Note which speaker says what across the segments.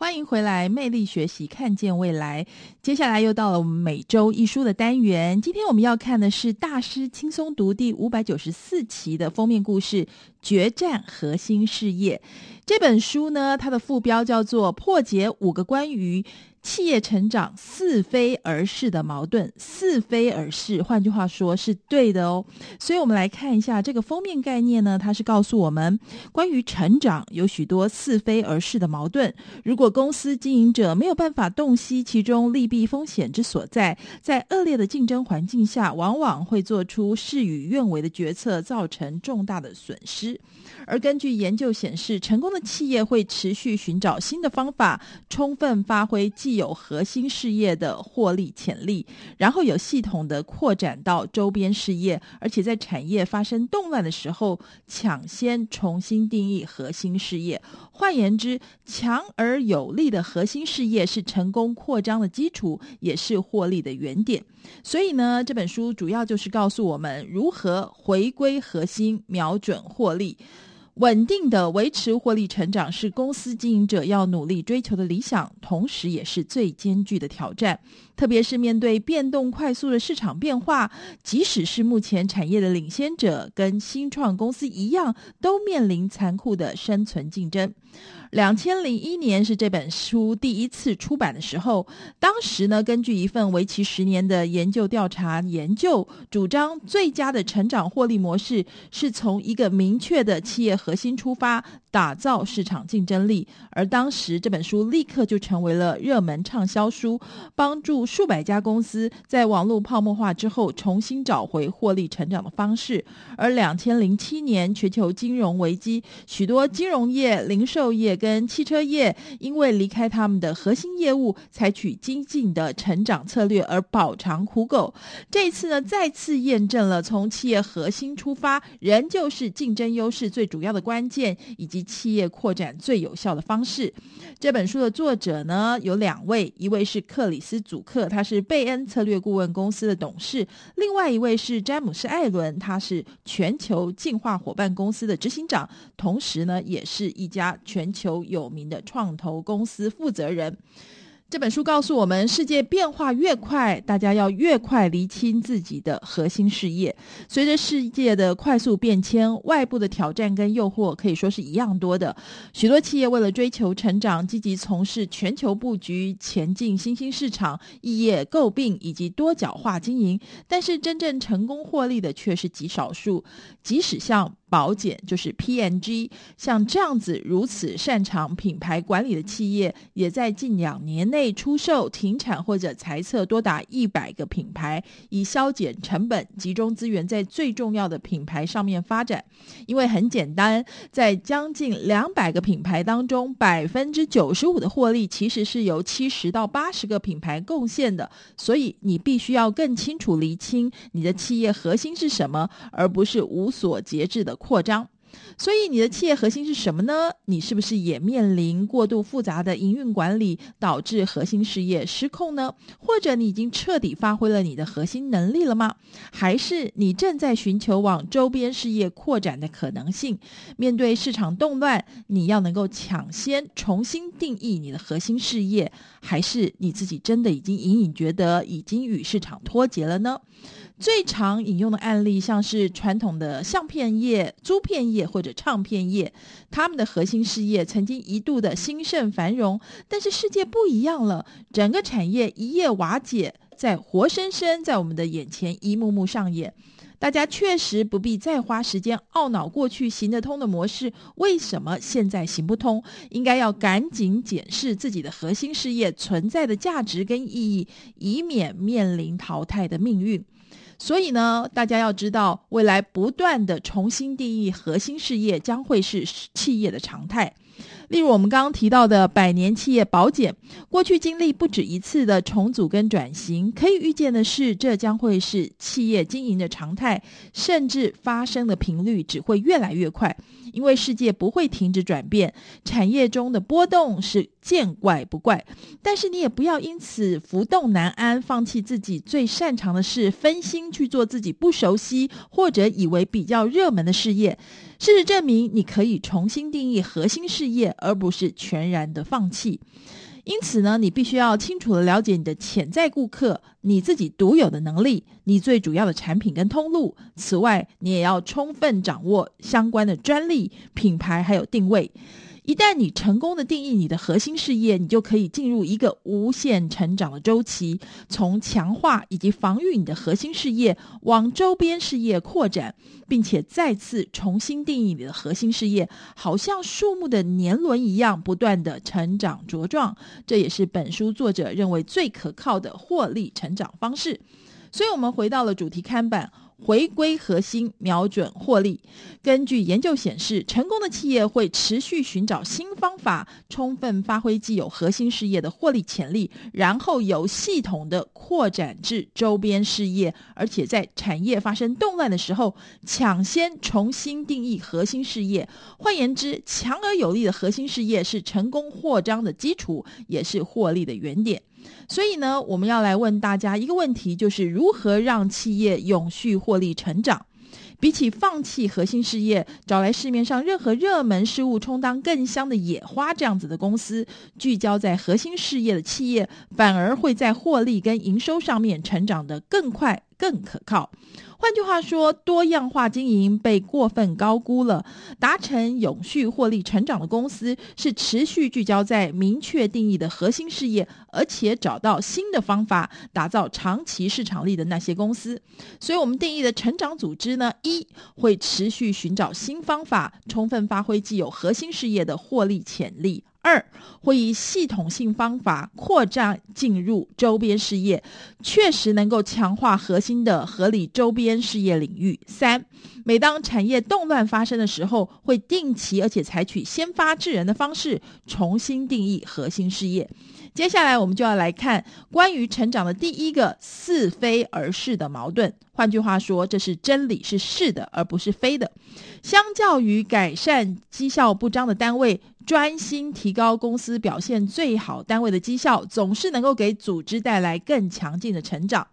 Speaker 1: 欢迎回来，魅力学习，看见未来。接下来又到了我们每周一书的单元。今天我们要看的是《大师轻松读》第五百九十四期的封面故事《决战核心事业》。这本书呢，它的副标叫做《破解五个关于》。企业成长似非而是的矛盾，似非而是，换句话说是对的哦。所以，我们来看一下这个封面概念呢，它是告诉我们，关于成长有许多似非而是的矛盾。如果公司经营者没有办法洞悉其中利弊风险之所在，在恶劣的竞争环境下，往往会做出事与愿违的决策，造成重大的损失。而根据研究显示，成功的企业会持续寻找新的方法，充分发挥既有核心事业的获利潜力，然后有系统的扩展到周边事业，而且在产业发生动乱的时候，抢先重新定义核心事业。换言之，强而有力的核心事业是成功扩张的基础，也是获利的原点。所以呢，这本书主要就是告诉我们如何回归核心，瞄准获利。稳定的维持获利成长是公司经营者要努力追求的理想，同时也是最艰巨的挑战。特别是面对变动快速的市场变化，即使是目前产业的领先者，跟新创公司一样，都面临残酷的生存竞争。两千零一年是这本书第一次出版的时候，当时呢，根据一份为期十年的研究调查研究，主张最佳的成长获利模式是从一个明确的企业核心出发，打造市场竞争力。而当时这本书立刻就成为了热门畅销书，帮助数百家公司在网络泡沫化之后重新找回获利成长的方式。而两千零七年全球金融危机，许多金融业、零售业。跟汽车业因为离开他们的核心业务，采取激进的成长策略而饱尝苦果。这次呢，再次验证了从企业核心出发，仍旧是竞争优势最主要的关键，以及企业扩展最有效的方式。这本书的作者呢，有两位，一位是克里斯·祖克，他是贝恩策略顾问公司的董事；另外一位是詹姆斯·艾伦，他是全球进化伙伴公司的执行长，同时呢，也是一家全球。有有名的创投公司负责人。这本书告诉我们，世界变化越快，大家要越快厘清自己的核心事业。随着世界的快速变迁，外部的挑战跟诱惑可以说是一样多的。许多企业为了追求成长，积极从事全球布局、前进新兴市场、异业诟病以及多角化经营。但是，真正成功获利的却是极少数。即使像保简就是 PNG，像这样子如此擅长品牌管理的企业，也在近两年内出售、停产或者裁撤多达一百个品牌，以削减成本，集中资源在最重要的品牌上面发展。因为很简单，在将近两百个品牌当中，百分之九十五的获利其实是由七十到八十个品牌贡献的，所以你必须要更清楚厘清你的企业核心是什么，而不是无所节制的扩张，所以你的企业核心是什么呢？你是不是也面临过度复杂的营运管理，导致核心事业失控呢？或者你已经彻底发挥了你的核心能力了吗？还是你正在寻求往周边事业扩展的可能性？面对市场动乱，你要能够抢先重新定义你的核心事业，还是你自己真的已经隐隐觉得已经与市场脱节了呢？最常引用的案例，像是传统的相片业、租片业或者唱片业，他们的核心事业曾经一度的兴盛繁荣，但是世界不一样了，整个产业一夜瓦解，在活生生在我们的眼前一幕幕上演。大家确实不必再花时间懊恼过去行得通的模式为什么现在行不通，应该要赶紧检视自己的核心事业存在的价值跟意义，以免面临淘汰的命运。所以呢，大家要知道，未来不断的重新定义核心事业将会是企业的常态。例如，我们刚刚提到的百年企业宝简，过去经历不止一次的重组跟转型，可以预见的是，这将会是企业经营的常态，甚至发生的频率只会越来越快。因为世界不会停止转变，产业中的波动是见怪不怪。但是你也不要因此浮动难安，放弃自己最擅长的事，分心去做自己不熟悉或者以为比较热门的事业。事实证明，你可以重新定义核心事业，而不是全然的放弃。因此呢，你必须要清楚地了解你的潜在顾客，你自己独有的能力，你最主要的产品跟通路。此外，你也要充分掌握相关的专利、品牌还有定位。一旦你成功的定义你的核心事业，你就可以进入一个无限成长的周期，从强化以及防御你的核心事业，往周边事业扩展，并且再次重新定义你的核心事业，好像树木的年轮一样，不断的成长茁壮。这也是本书作者认为最可靠的获利成长方式。所以，我们回到了主题看板。回归核心，瞄准获利。根据研究显示，成功的企业会持续寻找新方法，充分发挥既有核心事业的获利潜力，然后有系统的扩展至周边事业，而且在产业发生动乱的时候，抢先重新定义核心事业。换言之，强而有力的核心事业是成功扩张的基础，也是获利的原点。所以呢，我们要来问大家一个问题，就是如何让企业永续获利成长？比起放弃核心事业，找来市面上任何热门事物充当更香的野花这样子的公司，聚焦在核心事业的企业，反而会在获利跟营收上面成长得更快、更可靠。换句话说，多样化经营被过分高估了。达成永续获利成长的公司，是持续聚焦在明确定义的核心事业，而且找到新的方法，打造长期市场力的那些公司。所以，我们定义的成长组织呢，一会持续寻找新方法，充分发挥既有核心事业的获利潜力。二会以系统性方法扩张进入周边事业，确实能够强化核心的合理周边事业领域。三，每当产业动乱发生的时候，会定期而且采取先发制人的方式，重新定义核心事业。接下来我们就要来看关于成长的第一个似非而是的矛盾。换句话说，这是真理是是的，而不是非的。相较于改善绩效不彰的单位，专心提高公司表现最好单位的绩效，总是能够给组织带来更强劲的成长。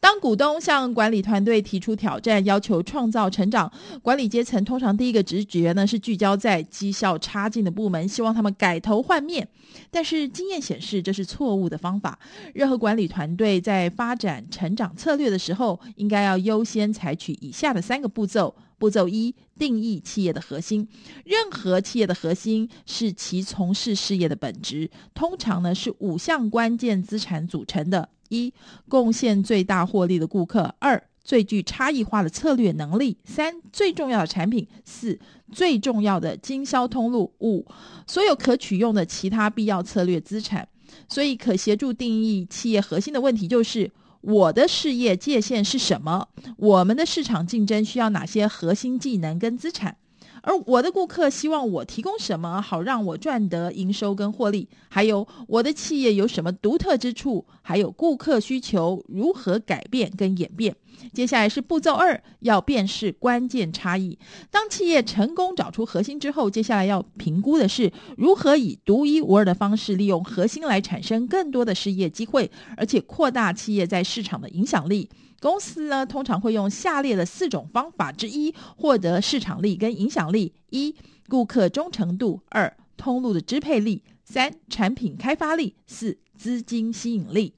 Speaker 1: 当股东向管理团队提出挑战，要求创造成长，管理阶层通常第一个直觉呢是聚焦在绩效差劲的部门，希望他们改头换面。但是经验显示，这是错误的方法。任何管理团队在发展成长策略的时候，应该要优先采取以下的三个步骤：步骤一，定义企业的核心。任何企业的核心是其从事事业的本质，通常呢是五项关键资产组成的。一、贡献最大获利的顾客；二、最具差异化的策略能力；三、最重要的产品；四、最重要的经销通路；五、所有可取用的其他必要策略资产。所以，可协助定义企业核心的问题就是：我的事业界限是什么？我们的市场竞争需要哪些核心技能跟资产？而我的顾客希望我提供什么，好让我赚得营收跟获利？还有我的企业有什么独特之处？还有顾客需求如何改变跟演变？接下来是步骤二，要辨识关键差异。当企业成功找出核心之后，接下来要评估的是如何以独一无二的方式，利用核心来产生更多的事业机会，而且扩大企业在市场的影响力。公司呢，通常会用下列的四种方法之一获得市场力跟影响力：一、顾客忠诚度；二、通路的支配力；三、产品开发力；四、资金吸引力。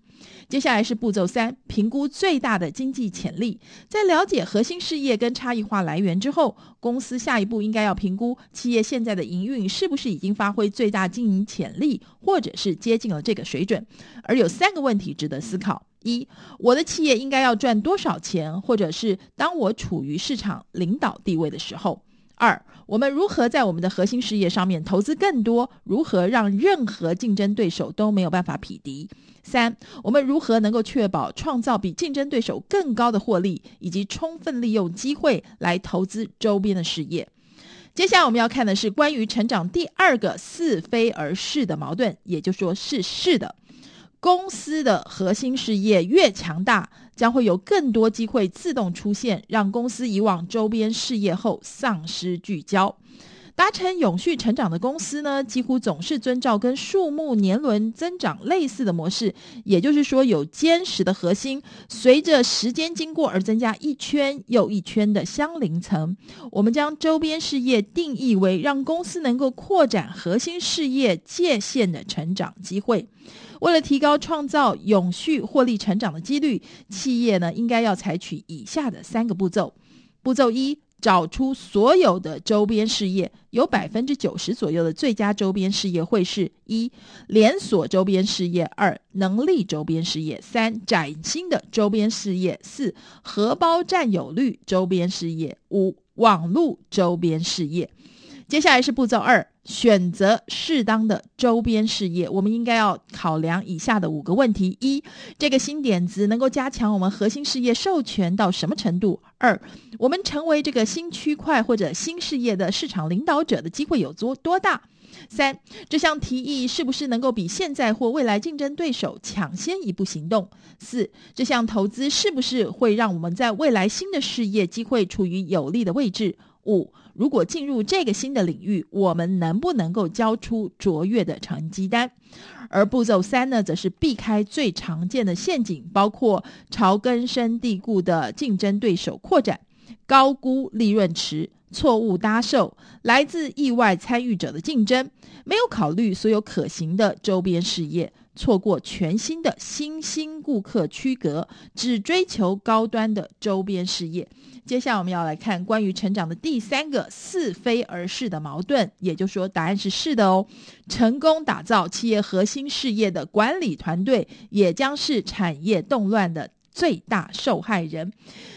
Speaker 1: 接下来是步骤三，评估最大的经济潜力。在了解核心事业跟差异化来源之后，公司下一步应该要评估企业现在的营运是不是已经发挥最大经营潜力，或者是接近了这个水准。而有三个问题值得思考。一，我的企业应该要赚多少钱，或者是当我处于市场领导地位的时候。二，我们如何在我们的核心事业上面投资更多？如何让任何竞争对手都没有办法匹敌？三，我们如何能够确保创造比竞争对手更高的获利，以及充分利用机会来投资周边的事业？接下来我们要看的是关于成长第二个似非而是的矛盾，也就说是是的。公司的核心事业越强大，将会有更多机会自动出现，让公司以往周边事业后丧失聚焦。达成永续成长的公司呢，几乎总是遵照跟树木年轮增长类似的模式，也就是说，有坚实的核心，随着时间经过而增加一圈又一圈的相邻层。我们将周边事业定义为让公司能够扩展核心事业界限的成长机会。为了提高创造永续获利成长的几率，企业呢应该要采取以下的三个步骤。步骤一。找出所有的周边事业，有百分之九十左右的最佳周边事业会是：一、连锁周边事业；二、能力周边事业；三、崭新的周边事业；四、荷包占有率周边事业；五、网络周边事业。接下来是步骤二。选择适当的周边事业，我们应该要考量以下的五个问题：一、这个新点子能够加强我们核心事业授权到什么程度？二、我们成为这个新区块或者新事业的市场领导者的机会有多多大？三、这项提议是不是能够比现在或未来竞争对手抢先一步行动？四、这项投资是不是会让我们在未来新的事业机会处于有利的位置？五、如果进入这个新的领域，我们能不能够交出卓越的成绩单？而步骤三呢，则是避开最常见的陷阱，包括朝根深蒂固的竞争对手扩展、高估利润池、错误搭售、来自意外参与者的竞争、没有考虑所有可行的周边事业、错过全新的新兴顾客区隔、只追求高端的周边事业。接下来我们要来看关于成长的第三个似非而是的矛盾，也就是说，答案是是的哦。成功打造企业核心事业的管理团队，也将是产业动乱的最大受害人。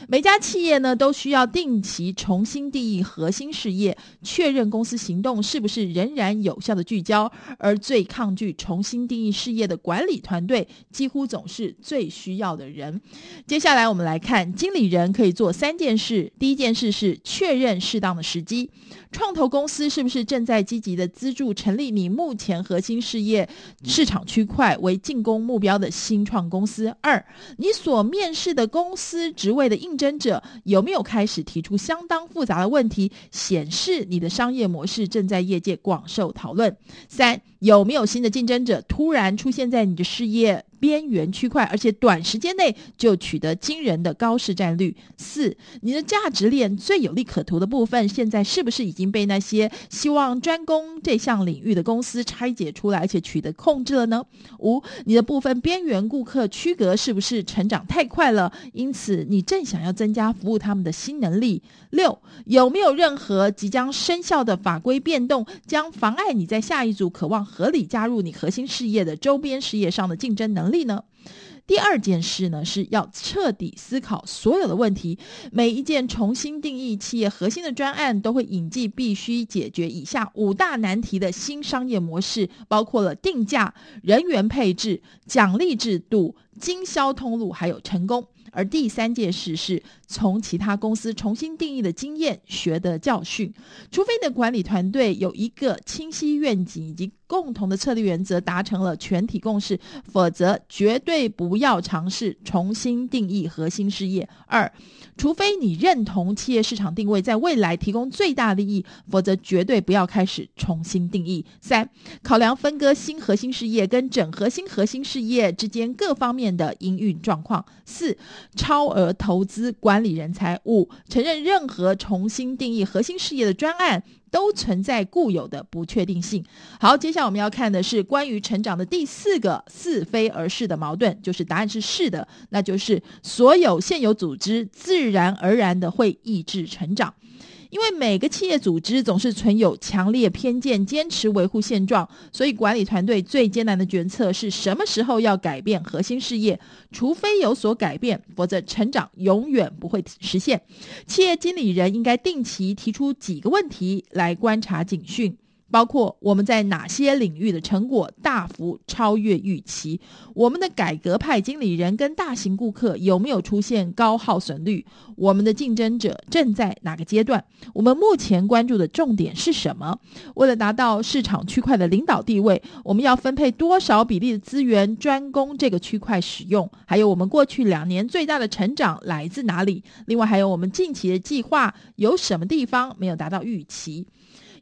Speaker 1: 每家企业呢，都需要定期重新定义核心事业，确认公司行动是不是仍然有效的聚焦。而最抗拒重新定义事业的管理团队，几乎总是最需要的人。接下来我们来看，经理人可以做三件事。第一件事是确认适当的时机，创投公司是不是正在积极的资助成立你目前核心事业市场区块为进攻目标的新创公司？二，你所面试的公司职位的应征者有没有开始提出相当复杂的问题，显示你的商业模式正在业界广受讨论？三，有没有新的竞争者突然出现在你的事业边缘区块，而且短时间内就取得惊人的高市占率。四，你的价值链最有利可图的部分，现在是不是已经被那些希望专攻这项领域的公司拆解出来，而且取得控制了呢？五，你的部分边缘顾客区隔是不是成长太快了，因此你正想要增加服务他们的新能力？六，有没有任何即将生效的法规变动，将妨碍你在下一组渴望合理加入你核心事业的周边事业上的竞争能力呢？第二件事呢，是要彻底思考所有的问题。每一件重新定义企业核心的专案，都会引进必须解决以下五大难题的新商业模式，包括了定价、人员配置、奖励制度、经销通路，还有成功。而第三件事是从其他公司重新定义的经验学的教训，除非你的管理团队有一个清晰愿景以及共同的策略原则达成了全体共识，否则绝对不要尝试重新定义核心事业。二，除非你认同企业市场定位在未来提供最大利益，否则绝对不要开始重新定义。三，考量分割新核心事业跟整合新核心事业之间各方面的营运状况。四，超额投资管管理人才。五，承认任何重新定义核心事业的专案都存在固有的不确定性。好，接下来我们要看的是关于成长的第四个似非而是的矛盾，就是答案是是的，那就是所有现有组织自然而然的会抑制成长。因为每个企业组织总是存有强烈偏见，坚持维护现状，所以管理团队最艰难的决策是什么时候要改变核心事业。除非有所改变，否则成长永远不会实现。企业经理人应该定期提出几个问题来观察警讯。包括我们在哪些领域的成果大幅超越预期？我们的改革派经理人跟大型顾客有没有出现高耗损率？我们的竞争者正在哪个阶段？我们目前关注的重点是什么？为了达到市场区块的领导地位，我们要分配多少比例的资源专攻这个区块使用？还有我们过去两年最大的成长来自哪里？另外还有我们近期的计划有什么地方没有达到预期？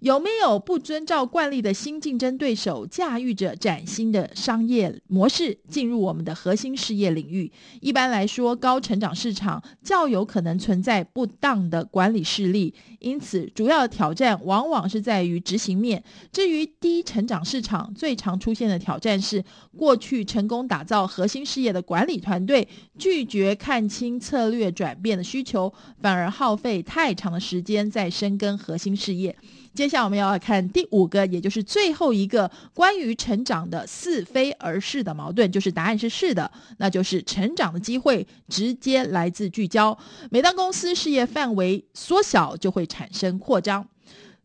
Speaker 1: 有没有不遵照惯例的新竞争对手驾驭着崭新的商业模式进入我们的核心事业领域？一般来说，高成长市场较有可能存在不当的管理势力，因此主要的挑战往往是在于执行面。至于低成长市场，最常出现的挑战是过去成功打造核心事业的管理团队拒绝看清策略转变的需求，反而耗费太长的时间在深耕核心事业。接下来我们要看第五个，也就是最后一个关于成长的似非而是的矛盾，就是答案是是的，那就是成长的机会直接来自聚焦。每当公司事业范围缩小，就会产生扩张。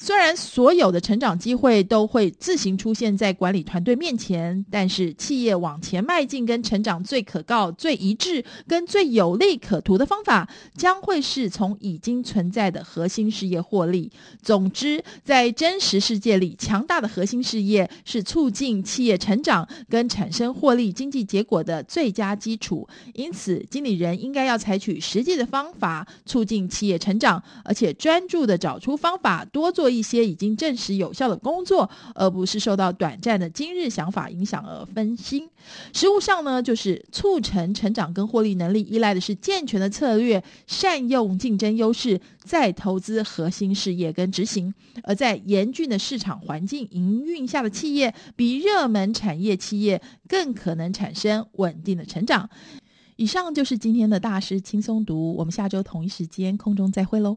Speaker 1: 虽然所有的成长机会都会自行出现在管理团队面前，但是企业往前迈进跟成长最可靠、最一致、跟最有利可图的方法，将会是从已经存在的核心事业获利。总之，在真实世界里，强大的核心事业是促进企业成长跟产生获利经济结果的最佳基础。因此，经理人应该要采取实际的方法促进企业成长，而且专注的找出方法，多做一些已经证实有效的工作，而不是受到短暂的今日想法影响而分心。实务上呢，就是促成成长跟获利能力，依赖的是健全的策略，善用竞争优势，再投资核心事业跟执行。而在严峻的市场环境营运下的企业，比热门产业企业更可能产生稳定的成长。以上就是今天的大师轻松读，我们下周同一时间空中再会喽。